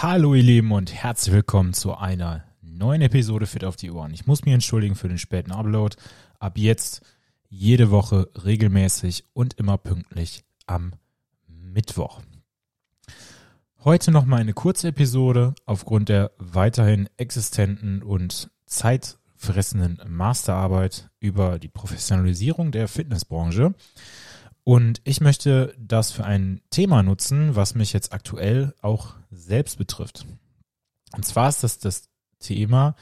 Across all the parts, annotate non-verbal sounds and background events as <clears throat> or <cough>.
Hallo ihr Lieben und herzlich willkommen zu einer neuen Episode Fit auf die Ohren. Ich muss mich entschuldigen für den späten Upload. Ab jetzt jede Woche regelmäßig und immer pünktlich am Mittwoch. Heute nochmal eine kurze Episode aufgrund der weiterhin existenten und zeitfressenden Masterarbeit über die Professionalisierung der Fitnessbranche. Und ich möchte das für ein Thema nutzen, was mich jetzt aktuell auch selbst betrifft. Und zwar ist das das Thema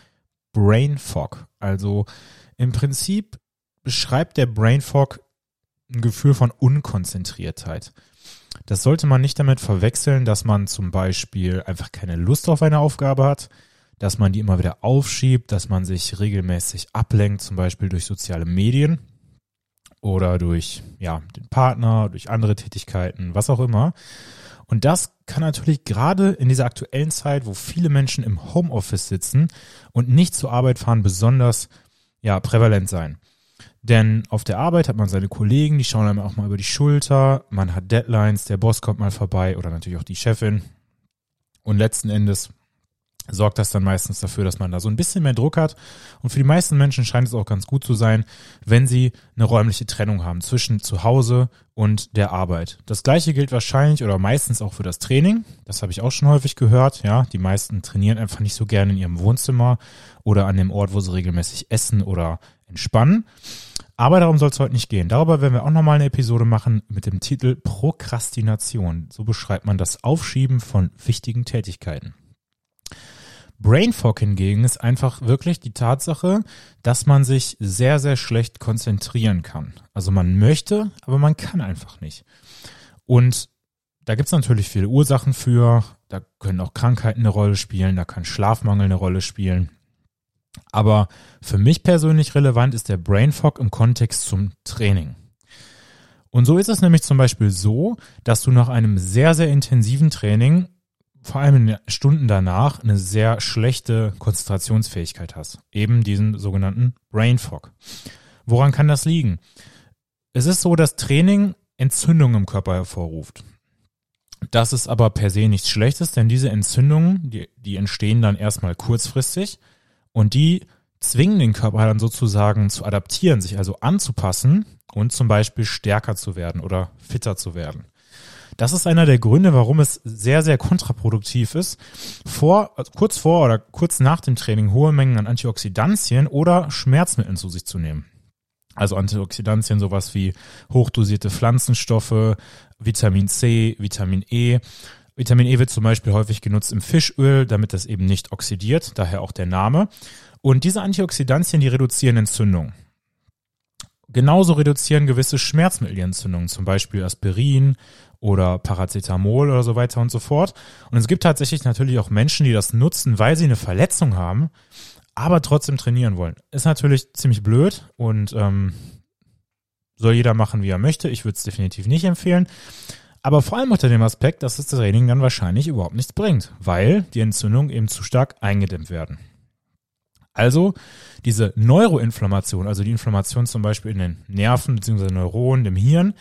Brain Fog. Also im Prinzip beschreibt der Brain Fog ein Gefühl von Unkonzentriertheit. Das sollte man nicht damit verwechseln, dass man zum Beispiel einfach keine Lust auf eine Aufgabe hat, dass man die immer wieder aufschiebt, dass man sich regelmäßig ablenkt, zum Beispiel durch soziale Medien oder durch ja, den Partner, durch andere Tätigkeiten, was auch immer. Und das kann natürlich gerade in dieser aktuellen Zeit, wo viele Menschen im Homeoffice sitzen und nicht zur Arbeit fahren, besonders ja, prävalent sein. Denn auf der Arbeit hat man seine Kollegen, die schauen einem auch mal über die Schulter, man hat Deadlines, der Boss kommt mal vorbei oder natürlich auch die Chefin. Und letzten Endes sorgt das dann meistens dafür, dass man da so ein bisschen mehr Druck hat. Und für die meisten Menschen scheint es auch ganz gut zu sein, wenn sie eine räumliche Trennung haben zwischen zu Hause und der Arbeit. Das gleiche gilt wahrscheinlich oder meistens auch für das Training. Das habe ich auch schon häufig gehört. Ja, die meisten trainieren einfach nicht so gerne in ihrem Wohnzimmer oder an dem Ort, wo sie regelmäßig essen oder entspannen. Aber darum soll es heute nicht gehen. Darüber werden wir auch nochmal eine Episode machen mit dem Titel Prokrastination. So beschreibt man das Aufschieben von wichtigen Tätigkeiten. Brain Fog hingegen ist einfach wirklich die Tatsache, dass man sich sehr, sehr schlecht konzentrieren kann. Also man möchte, aber man kann einfach nicht. Und da gibt's natürlich viele Ursachen für. Da können auch Krankheiten eine Rolle spielen, da kann Schlafmangel eine Rolle spielen. Aber für mich persönlich relevant ist der Brain Fog im Kontext zum Training. Und so ist es nämlich zum Beispiel so, dass du nach einem sehr, sehr intensiven Training vor allem in den Stunden danach eine sehr schlechte Konzentrationsfähigkeit hast. Eben diesen sogenannten Brain Fog. Woran kann das liegen? Es ist so, dass Training Entzündungen im Körper hervorruft. Das ist aber per se nichts Schlechtes, denn diese Entzündungen, die, die entstehen dann erstmal kurzfristig und die zwingen den Körper dann sozusagen zu adaptieren, sich also anzupassen und zum Beispiel stärker zu werden oder fitter zu werden. Das ist einer der Gründe, warum es sehr, sehr kontraproduktiv ist, vor, also kurz vor oder kurz nach dem Training hohe Mengen an Antioxidantien oder Schmerzmitteln zu sich zu nehmen. Also Antioxidantien, sowas wie hochdosierte Pflanzenstoffe, Vitamin C, Vitamin E. Vitamin E wird zum Beispiel häufig genutzt im Fischöl, damit das eben nicht oxidiert, daher auch der Name. Und diese Antioxidantien, die reduzieren Entzündung. Genauso reduzieren gewisse Schmerzmittel die Entzündung, zum Beispiel Aspirin oder Paracetamol oder so weiter und so fort. Und es gibt tatsächlich natürlich auch Menschen, die das nutzen, weil sie eine Verletzung haben, aber trotzdem trainieren wollen. Ist natürlich ziemlich blöd und ähm, soll jeder machen, wie er möchte. Ich würde es definitiv nicht empfehlen. Aber vor allem unter dem Aspekt, dass das Training dann wahrscheinlich überhaupt nichts bringt, weil die Entzündungen eben zu stark eingedämmt werden. Also diese Neuroinflammation, also die Inflammation zum Beispiel in den Nerven bzw. Neuronen, dem Hirn,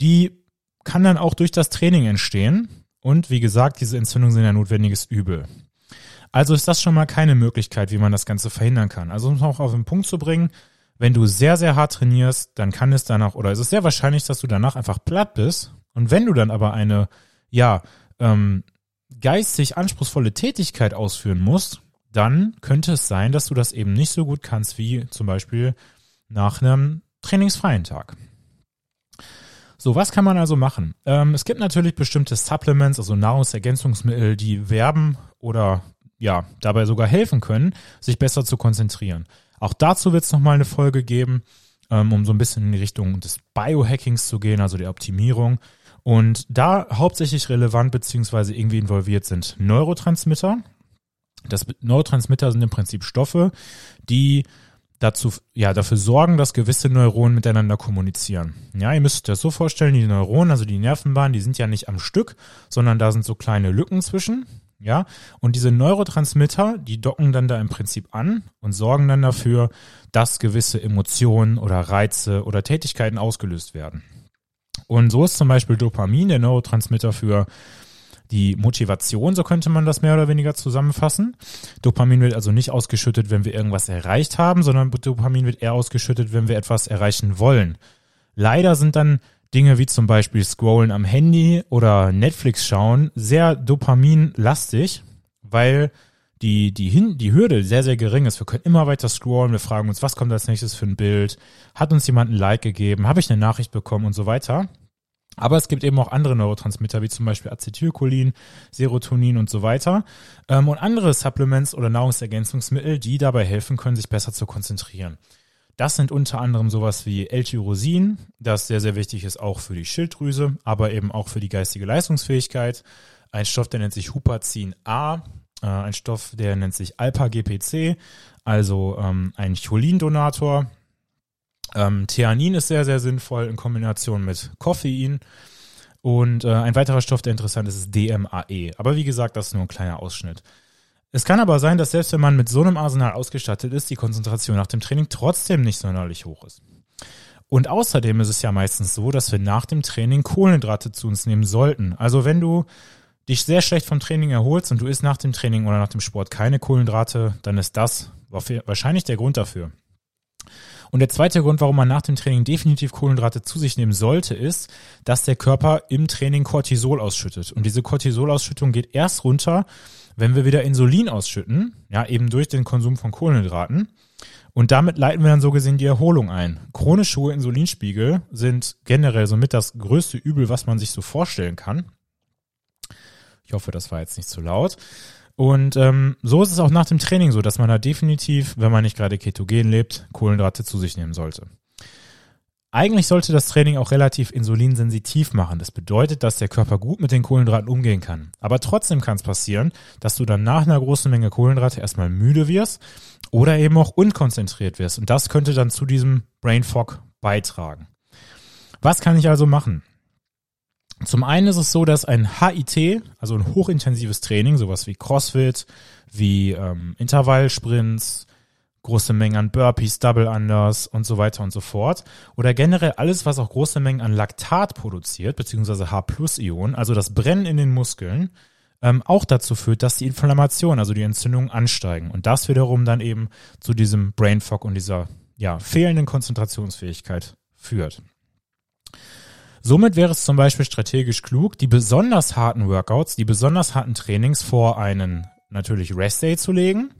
die kann dann auch durch das Training entstehen. Und wie gesagt, diese Entzündungen sind ein notwendiges Übel. Also ist das schon mal keine Möglichkeit, wie man das Ganze verhindern kann. Also um es auch auf den Punkt zu bringen, wenn du sehr, sehr hart trainierst, dann kann es danach, oder ist es sehr wahrscheinlich, dass du danach einfach platt bist. Und wenn du dann aber eine, ja, ähm, geistig anspruchsvolle Tätigkeit ausführen musst, dann könnte es sein, dass du das eben nicht so gut kannst wie zum Beispiel nach einem trainingsfreien Tag. So, was kann man also machen? Ähm, es gibt natürlich bestimmte Supplements, also Nahrungsergänzungsmittel, die werben oder ja, dabei sogar helfen können, sich besser zu konzentrieren. Auch dazu wird es nochmal eine Folge geben, ähm, um so ein bisschen in die Richtung des Biohackings zu gehen, also der Optimierung. Und da hauptsächlich relevant beziehungsweise irgendwie involviert sind Neurotransmitter. Das Neurotransmitter sind im Prinzip Stoffe, die dazu, ja, dafür sorgen, dass gewisse Neuronen miteinander kommunizieren. Ja, ihr müsst euch das so vorstellen, die Neuronen, also die Nervenbahnen, die sind ja nicht am Stück, sondern da sind so kleine Lücken zwischen. Ja, und diese Neurotransmitter, die docken dann da im Prinzip an und sorgen dann dafür, dass gewisse Emotionen oder Reize oder Tätigkeiten ausgelöst werden. Und so ist zum Beispiel Dopamin der Neurotransmitter für die Motivation, so könnte man das mehr oder weniger zusammenfassen. Dopamin wird also nicht ausgeschüttet, wenn wir irgendwas erreicht haben, sondern Dopamin wird eher ausgeschüttet, wenn wir etwas erreichen wollen. Leider sind dann Dinge wie zum Beispiel Scrollen am Handy oder Netflix schauen sehr dopaminlastig, weil die, die, Hin die Hürde sehr, sehr gering ist. Wir können immer weiter scrollen, wir fragen uns, was kommt als nächstes für ein Bild? Hat uns jemand ein Like gegeben? Habe ich eine Nachricht bekommen und so weiter? Aber es gibt eben auch andere Neurotransmitter, wie zum Beispiel Acetylcholin, Serotonin und so weiter. Ähm, und andere Supplements oder Nahrungsergänzungsmittel, die dabei helfen können, sich besser zu konzentrieren. Das sind unter anderem sowas wie L-Tyrosin, das sehr, sehr wichtig ist auch für die Schilddrüse, aber eben auch für die geistige Leistungsfähigkeit. Ein Stoff, der nennt sich Huperzin A, äh, ein Stoff, der nennt sich Alpha-GPC, also ähm, ein Cholindonator. Ähm, Theanin ist sehr, sehr sinnvoll in Kombination mit Koffein. Und äh, ein weiterer Stoff, der interessant ist, ist DMAE. Aber wie gesagt, das ist nur ein kleiner Ausschnitt. Es kann aber sein, dass selbst wenn man mit so einem Arsenal ausgestattet ist, die Konzentration nach dem Training trotzdem nicht sonderlich hoch ist. Und außerdem ist es ja meistens so, dass wir nach dem Training Kohlenhydrate zu uns nehmen sollten. Also wenn du dich sehr schlecht vom Training erholst und du isst nach dem Training oder nach dem Sport keine Kohlenhydrate, dann ist das wahrscheinlich der Grund dafür. Und der zweite Grund, warum man nach dem Training definitiv Kohlenhydrate zu sich nehmen sollte, ist, dass der Körper im Training Cortisol ausschüttet. Und diese Cortisolausschüttung geht erst runter, wenn wir wieder Insulin ausschütten, ja, eben durch den Konsum von Kohlenhydraten, und damit leiten wir dann so gesehen die Erholung ein. Chronisch hohe Insulinspiegel sind generell somit das größte Übel, was man sich so vorstellen kann. Ich hoffe, das war jetzt nicht zu laut. Und ähm, so ist es auch nach dem Training so, dass man da definitiv, wenn man nicht gerade ketogen lebt, Kohlenhydrate zu sich nehmen sollte. Eigentlich sollte das Training auch relativ insulinsensitiv machen. Das bedeutet, dass der Körper gut mit den Kohlenhydraten umgehen kann. Aber trotzdem kann es passieren, dass du dann nach einer großen Menge Kohlenhydrate erstmal müde wirst oder eben auch unkonzentriert wirst. Und das könnte dann zu diesem Brain Fog beitragen. Was kann ich also machen? Zum einen ist es so, dass ein HIT, also ein hochintensives Training, sowas wie CrossFit, wie ähm, Intervallsprints, große Mengen an Burpees, Double Unders und so weiter und so fort. Oder generell alles, was auch große Mengen an Laktat produziert, beziehungsweise H-Plus-Ionen, also das Brennen in den Muskeln, ähm, auch dazu führt, dass die Inflammation, also die Entzündungen ansteigen. Und das wiederum dann eben zu diesem Brain Fog und dieser ja, fehlenden Konzentrationsfähigkeit führt. Somit wäre es zum Beispiel strategisch klug, die besonders harten Workouts, die besonders harten Trainings vor einen natürlich Rest Day zu legen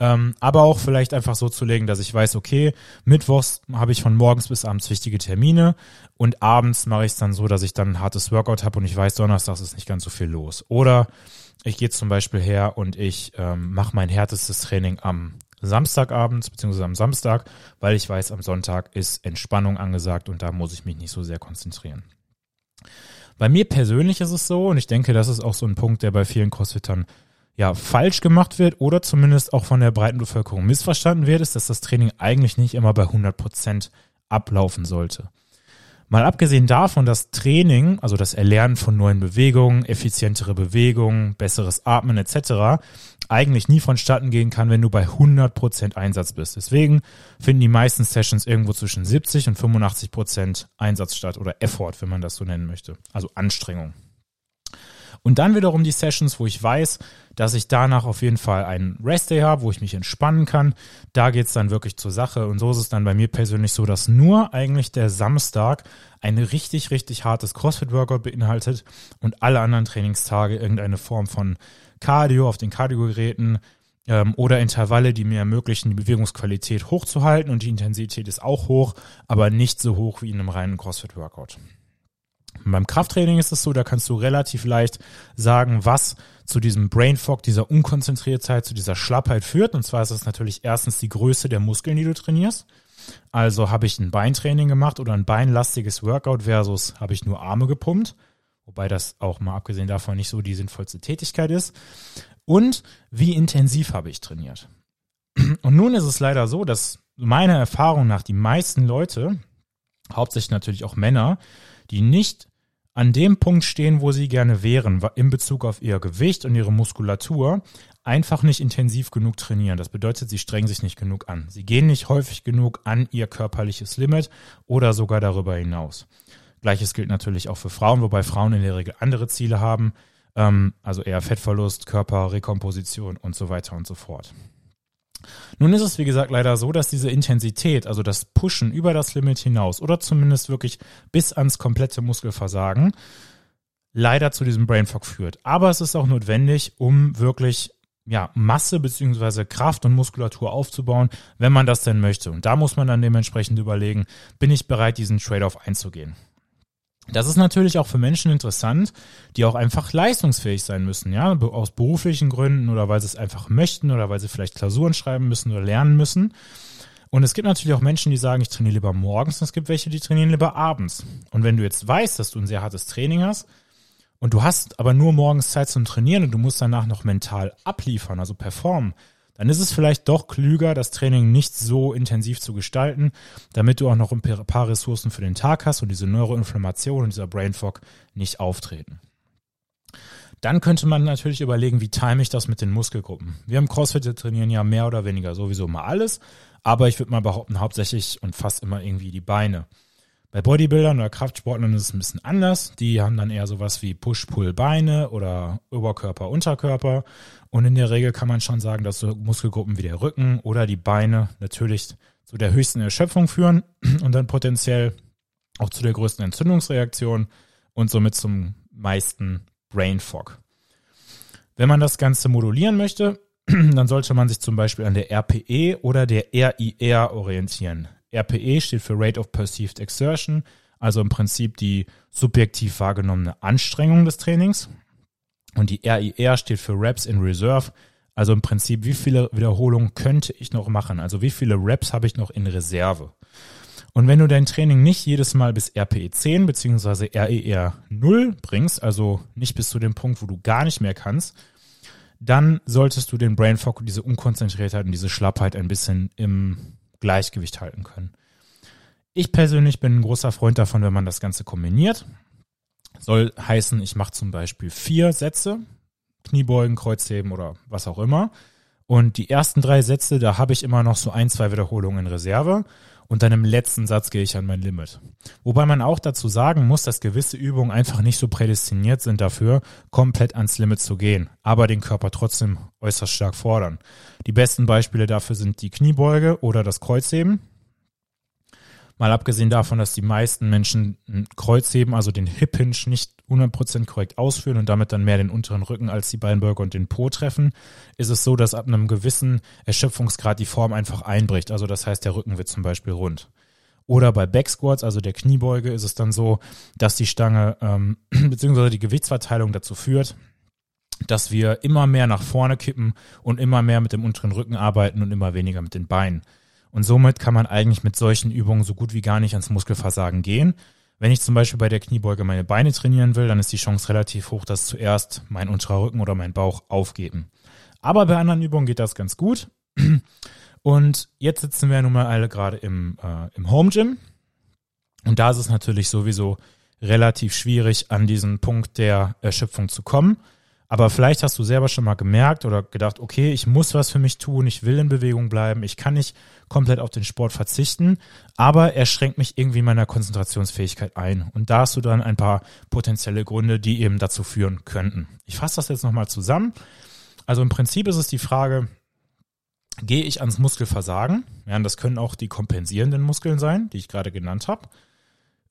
ähm, aber auch vielleicht einfach so zu legen, dass ich weiß, okay, mittwochs habe ich von morgens bis abends wichtige Termine und abends mache ich es dann so, dass ich dann ein hartes Workout habe und ich weiß, donnerstags ist nicht ganz so viel los. Oder ich gehe zum Beispiel her und ich ähm, mache mein härtestes Training am Samstagabend beziehungsweise am Samstag, weil ich weiß, am Sonntag ist Entspannung angesagt und da muss ich mich nicht so sehr konzentrieren. Bei mir persönlich ist es so, und ich denke, das ist auch so ein Punkt, der bei vielen Crossfittern ja, falsch gemacht wird oder zumindest auch von der breiten Bevölkerung missverstanden wird, ist, dass das Training eigentlich nicht immer bei 100 Prozent ablaufen sollte. Mal abgesehen davon, dass Training, also das Erlernen von neuen Bewegungen, effizientere Bewegungen, besseres Atmen etc. eigentlich nie vonstatten gehen kann, wenn du bei 100 Prozent Einsatz bist. Deswegen finden die meisten Sessions irgendwo zwischen 70 und 85 Prozent Einsatz statt oder Effort, wenn man das so nennen möchte. Also Anstrengung. Und dann wiederum die Sessions, wo ich weiß, dass ich danach auf jeden Fall einen Rest-Day habe, wo ich mich entspannen kann. Da geht's dann wirklich zur Sache. Und so ist es dann bei mir persönlich so, dass nur eigentlich der Samstag ein richtig, richtig hartes CrossFit-Workout beinhaltet und alle anderen Trainingstage irgendeine Form von Cardio auf den Cardio-Geräten ähm, oder Intervalle, die mir ermöglichen, die Bewegungsqualität hochzuhalten und die Intensität ist auch hoch, aber nicht so hoch wie in einem reinen CrossFit-Workout. Beim Krafttraining ist es so, da kannst du relativ leicht sagen, was zu diesem Brain Fog, dieser Unkonzentriertheit, zu dieser Schlappheit führt. Und zwar ist es natürlich erstens die Größe der Muskeln, die du trainierst. Also habe ich ein Beintraining gemacht oder ein beinlastiges Workout versus habe ich nur Arme gepumpt. Wobei das auch mal abgesehen davon nicht so die sinnvollste Tätigkeit ist. Und wie intensiv habe ich trainiert. Und nun ist es leider so, dass meiner Erfahrung nach die meisten Leute, hauptsächlich natürlich auch Männer, die nicht an dem Punkt stehen, wo sie gerne wären, in Bezug auf ihr Gewicht und ihre Muskulatur, einfach nicht intensiv genug trainieren. Das bedeutet, sie strengen sich nicht genug an. Sie gehen nicht häufig genug an ihr körperliches Limit oder sogar darüber hinaus. Gleiches gilt natürlich auch für Frauen, wobei Frauen in der Regel andere Ziele haben. ähm, also eher Fettverlust, Körperrekomposition und so weiter und so fort. Nun ist es, wie gesagt, leider so, dass diese Intensität, also das Pushen über das Limit hinaus oder zumindest wirklich bis ans komplette Muskelversagen, leider zu diesem Brain Fog führt. Aber es ist auch notwendig, um wirklich ja, Masse beziehungsweise Kraft und Muskulatur aufzubauen, wenn man das denn möchte. Und da muss man dann dementsprechend überlegen, bin ich bereit, diesen Trade-off einzugehen. Das ist natürlich auch für Menschen interessant, die auch einfach leistungsfähig sein müssen, ja, aus beruflichen Gründen oder weil sie es einfach möchten oder weil sie vielleicht Klausuren schreiben müssen oder lernen müssen. Und es gibt natürlich auch Menschen, die sagen, ich trainiere lieber morgens und es gibt welche, die trainieren lieber abends. Und wenn du jetzt weißt, dass du ein sehr hartes Training hast und du hast aber nur morgens Zeit zum Trainieren und du musst danach noch mental abliefern, also performen, dann ist es vielleicht doch klüger, das Training nicht so intensiv zu gestalten, damit du auch noch ein paar Ressourcen für den Tag hast und diese Neuroinflammation und dieser Brain Fog nicht auftreten. Dann könnte man natürlich überlegen, wie time ich das mit den Muskelgruppen. Wir im CrossFit trainieren ja mehr oder weniger sowieso mal alles, aber ich würde mal behaupten, hauptsächlich und fast immer irgendwie die Beine. Bei Bodybuildern oder Kraftsportlern ist es ein bisschen anders. Die haben dann eher sowas wie Push-Pull-Beine oder Oberkörper, Unterkörper. Und in der Regel kann man schon sagen, dass so Muskelgruppen wie der Rücken oder die Beine natürlich zu der höchsten Erschöpfung führen <clears throat> und dann potenziell auch zu der größten Entzündungsreaktion und somit zum meisten Brain Fog. Wenn man das Ganze modulieren möchte, <clears throat> dann sollte man sich zum Beispiel an der RPE oder der RIR orientieren. RPE steht für Rate of Perceived Exertion, also im Prinzip die subjektiv wahrgenommene Anstrengung des Trainings. Und die RIR steht für Reps in Reserve, also im Prinzip, wie viele Wiederholungen könnte ich noch machen? Also wie viele Reps habe ich noch in Reserve? Und wenn du dein Training nicht jedes Mal bis RPE 10 bzw. RER 0 bringst, also nicht bis zu dem Punkt, wo du gar nicht mehr kannst, dann solltest du den Brain Fog, diese Unkonzentriertheit und diese Schlappheit ein bisschen im Gleichgewicht halten können. Ich persönlich bin ein großer Freund davon, wenn man das Ganze kombiniert. Soll heißen, ich mache zum Beispiel vier Sätze, Kniebeugen, Kreuzheben oder was auch immer. Und die ersten drei Sätze, da habe ich immer noch so ein, zwei Wiederholungen in Reserve. Und dann im letzten Satz gehe ich an mein Limit. Wobei man auch dazu sagen muss, dass gewisse Übungen einfach nicht so prädestiniert sind dafür, komplett ans Limit zu gehen, aber den Körper trotzdem äußerst stark fordern. Die besten Beispiele dafür sind die Kniebeuge oder das Kreuzheben. Mal abgesehen davon, dass die meisten Menschen ein Kreuzheben, also den Hip Hinge, nicht 100% korrekt ausführen und damit dann mehr den unteren Rücken als die Beinbeuge und den Po treffen, ist es so, dass ab einem gewissen Erschöpfungsgrad die Form einfach einbricht. Also das heißt, der Rücken wird zum Beispiel rund. Oder bei Backsquats, also der Kniebeuge, ist es dann so, dass die Stange ähm, <clears throat> bzw. die Gewichtsverteilung dazu führt, dass wir immer mehr nach vorne kippen und immer mehr mit dem unteren Rücken arbeiten und immer weniger mit den Beinen. Und somit kann man eigentlich mit solchen Übungen so gut wie gar nicht ans Muskelversagen gehen. Wenn ich zum Beispiel bei der Kniebeuge meine Beine trainieren will, dann ist die Chance relativ hoch, dass zuerst mein unterer Rücken oder mein Bauch aufgeben. Aber bei anderen Übungen geht das ganz gut. Und jetzt sitzen wir nun mal alle gerade im, äh, im Home Gym. Und da ist es natürlich sowieso relativ schwierig, an diesen Punkt der Erschöpfung zu kommen. Aber vielleicht hast du selber schon mal gemerkt oder gedacht, okay, ich muss was für mich tun, ich will in Bewegung bleiben, ich kann nicht komplett auf den Sport verzichten, aber er schränkt mich irgendwie meiner Konzentrationsfähigkeit ein. Und da hast du dann ein paar potenzielle Gründe, die eben dazu führen könnten. Ich fasse das jetzt nochmal zusammen. Also im Prinzip ist es die Frage, gehe ich ans Muskelversagen? Ja, das können auch die kompensierenden Muskeln sein, die ich gerade genannt habe.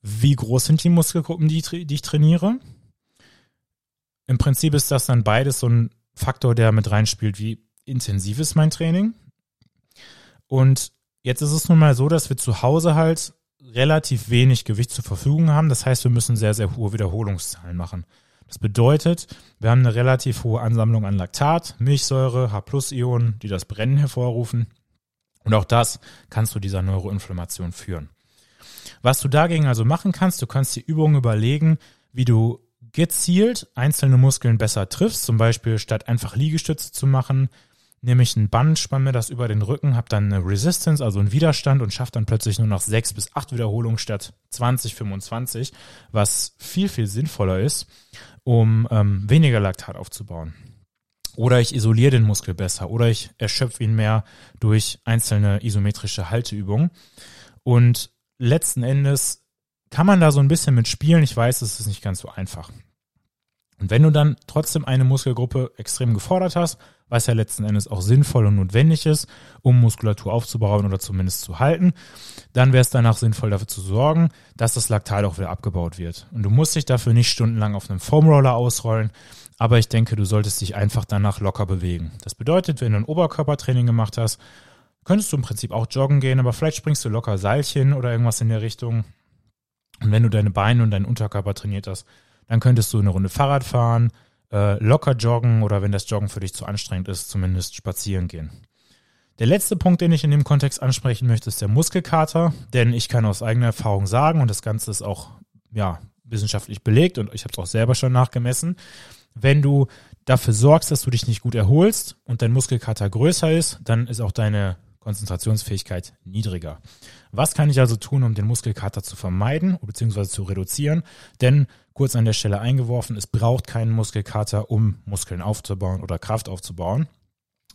Wie groß sind die Muskelgruppen, die die ich trainiere? Im Prinzip ist das dann beides so ein Faktor, der mit reinspielt, wie intensiv ist mein Training. Und jetzt ist es nun mal so, dass wir zu Hause halt relativ wenig Gewicht zur Verfügung haben. Das heißt, wir müssen sehr, sehr hohe Wiederholungszahlen machen. Das bedeutet, wir haben eine relativ hohe Ansammlung an Laktat, Milchsäure, H-Plus-Ionen, die das Brennen hervorrufen. Und auch das kann zu dieser Neuroinflammation führen. Was du dagegen also machen kannst, du kannst die Übungen überlegen, wie du gezielt einzelne Muskeln besser triffst, zum Beispiel statt einfach Liegestütze zu machen, nehme ich ein Band, spanne mir das über den Rücken, habe dann eine Resistance, also einen Widerstand und schaffe dann plötzlich nur noch sechs bis acht Wiederholungen statt 20, 25, was viel, viel sinnvoller ist, um ähm, weniger Laktat aufzubauen. Oder ich isoliere den Muskel besser oder ich erschöpfe ihn mehr durch einzelne isometrische Halteübungen. Und letzten Endes kann man da so ein bisschen mit spielen. Ich weiß, es ist nicht ganz so einfach. Und wenn du dann trotzdem eine Muskelgruppe extrem gefordert hast, was ja letzten Endes auch sinnvoll und notwendig ist, um Muskulatur aufzubauen oder zumindest zu halten, dann wäre es danach sinnvoll dafür zu sorgen, dass das Laktat auch wieder abgebaut wird. Und du musst dich dafür nicht stundenlang auf einem Foamroller ausrollen, aber ich denke, du solltest dich einfach danach locker bewegen. Das bedeutet, wenn du ein Oberkörpertraining gemacht hast, könntest du im Prinzip auch joggen gehen, aber vielleicht springst du locker Seilchen oder irgendwas in der Richtung. Und wenn du deine Beine und deinen Unterkörper trainiert hast, dann könntest du eine Runde Fahrrad fahren, äh, locker joggen oder wenn das Joggen für dich zu anstrengend ist, zumindest spazieren gehen. Der letzte Punkt, den ich in dem Kontext ansprechen möchte, ist der Muskelkater, denn ich kann aus eigener Erfahrung sagen, und das Ganze ist auch ja, wissenschaftlich belegt und ich habe es auch selber schon nachgemessen, wenn du dafür sorgst, dass du dich nicht gut erholst und dein Muskelkater größer ist, dann ist auch deine Konzentrationsfähigkeit niedriger. Was kann ich also tun, um den Muskelkater zu vermeiden bzw. zu reduzieren? Denn kurz an der Stelle eingeworfen, es braucht keinen Muskelkater, um Muskeln aufzubauen oder Kraft aufzubauen,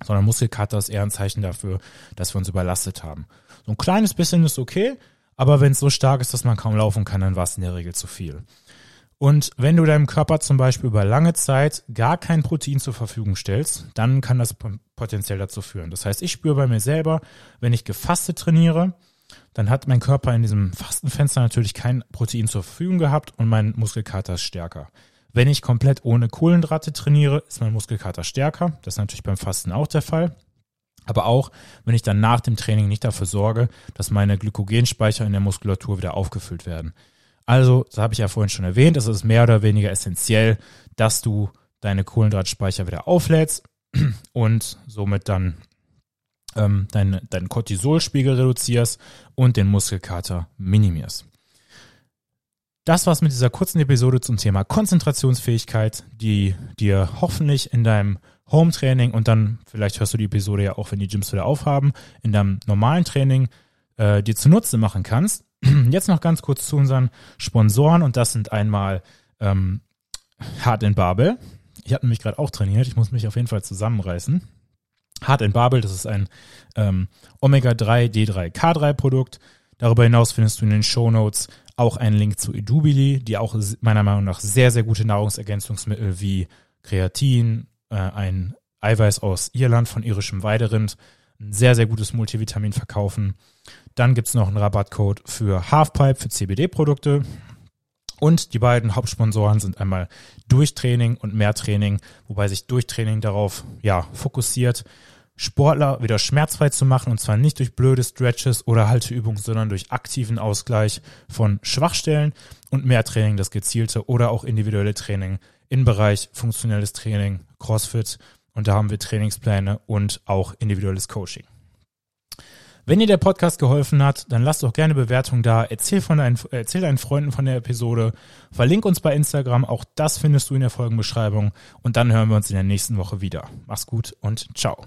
sondern Muskelkater ist eher ein Zeichen dafür, dass wir uns überlastet haben. So ein kleines bisschen ist okay, aber wenn es so stark ist, dass man kaum laufen kann, dann war es in der Regel zu viel. Und wenn du deinem Körper zum Beispiel über lange Zeit gar kein Protein zur Verfügung stellst, dann kann das potenziell dazu führen. Das heißt, ich spüre bei mir selber, wenn ich gefastet trainiere, dann hat mein Körper in diesem Fastenfenster natürlich kein Protein zur Verfügung gehabt und mein Muskelkater ist stärker. Wenn ich komplett ohne Kohlenhydrate trainiere, ist mein Muskelkater stärker. Das ist natürlich beim Fasten auch der Fall. Aber auch, wenn ich dann nach dem Training nicht dafür sorge, dass meine Glykogenspeicher in der Muskulatur wieder aufgefüllt werden. Also, das habe ich ja vorhin schon erwähnt, es ist mehr oder weniger essentiell, dass du deine Kohlenhydratspeicher wieder auflädst <clears throat> und somit dann ähm, deinen dein Cortisolspiegel reduzierst und den Muskelkater minimierst. Das war's mit dieser kurzen Episode zum Thema Konzentrationsfähigkeit, die dir hoffentlich in deinem Home-Training und dann, vielleicht hörst du die Episode ja auch, wenn die Gyms wieder aufhaben, in deinem normalen Training äh, dir zunutze machen kannst. <clears throat> Jetzt noch ganz kurz zu unseren Sponsoren und das sind einmal ähm, Hard in Babel. Ich habe nämlich gerade auch trainiert, ich muss mich auf jeden Fall zusammenreißen. Hard in Babel, das ist ein ähm, Omega-3 D3K3 Produkt. Darüber hinaus findest du in den Show Notes auch einen Link zu Edubili, die auch meiner Meinung nach sehr, sehr gute Nahrungsergänzungsmittel wie Kreatin, äh, ein Eiweiß aus Irland von irischem Weiderind, ein sehr, sehr gutes Multivitamin verkaufen. Dann gibt's noch einen Rabattcode für Halfpipe für CBD-Produkte. Und die beiden Hauptsponsoren sind einmal Durchtraining und Mehrtraining, wobei sich Durchtraining darauf ja, fokussiert, Sportler wieder schmerzfrei zu machen und zwar nicht durch blöde Stretches oder Halteübungen, sondern durch aktiven Ausgleich von Schwachstellen und Mehrtraining, das gezielte oder auch individuelle Training im Bereich funktionelles Training, CrossFit und da haben wir Trainingspläne und auch individuelles Coaching. Wenn dir der Podcast geholfen hat, dann lass doch gerne Bewertung da. Erzähl, von deinen, erzähl deinen Freunden von der Episode. Verlink uns bei Instagram. Auch das findest du in der Folgenbeschreibung. Und dann hören wir uns in der nächsten Woche wieder. Mach's gut und ciao.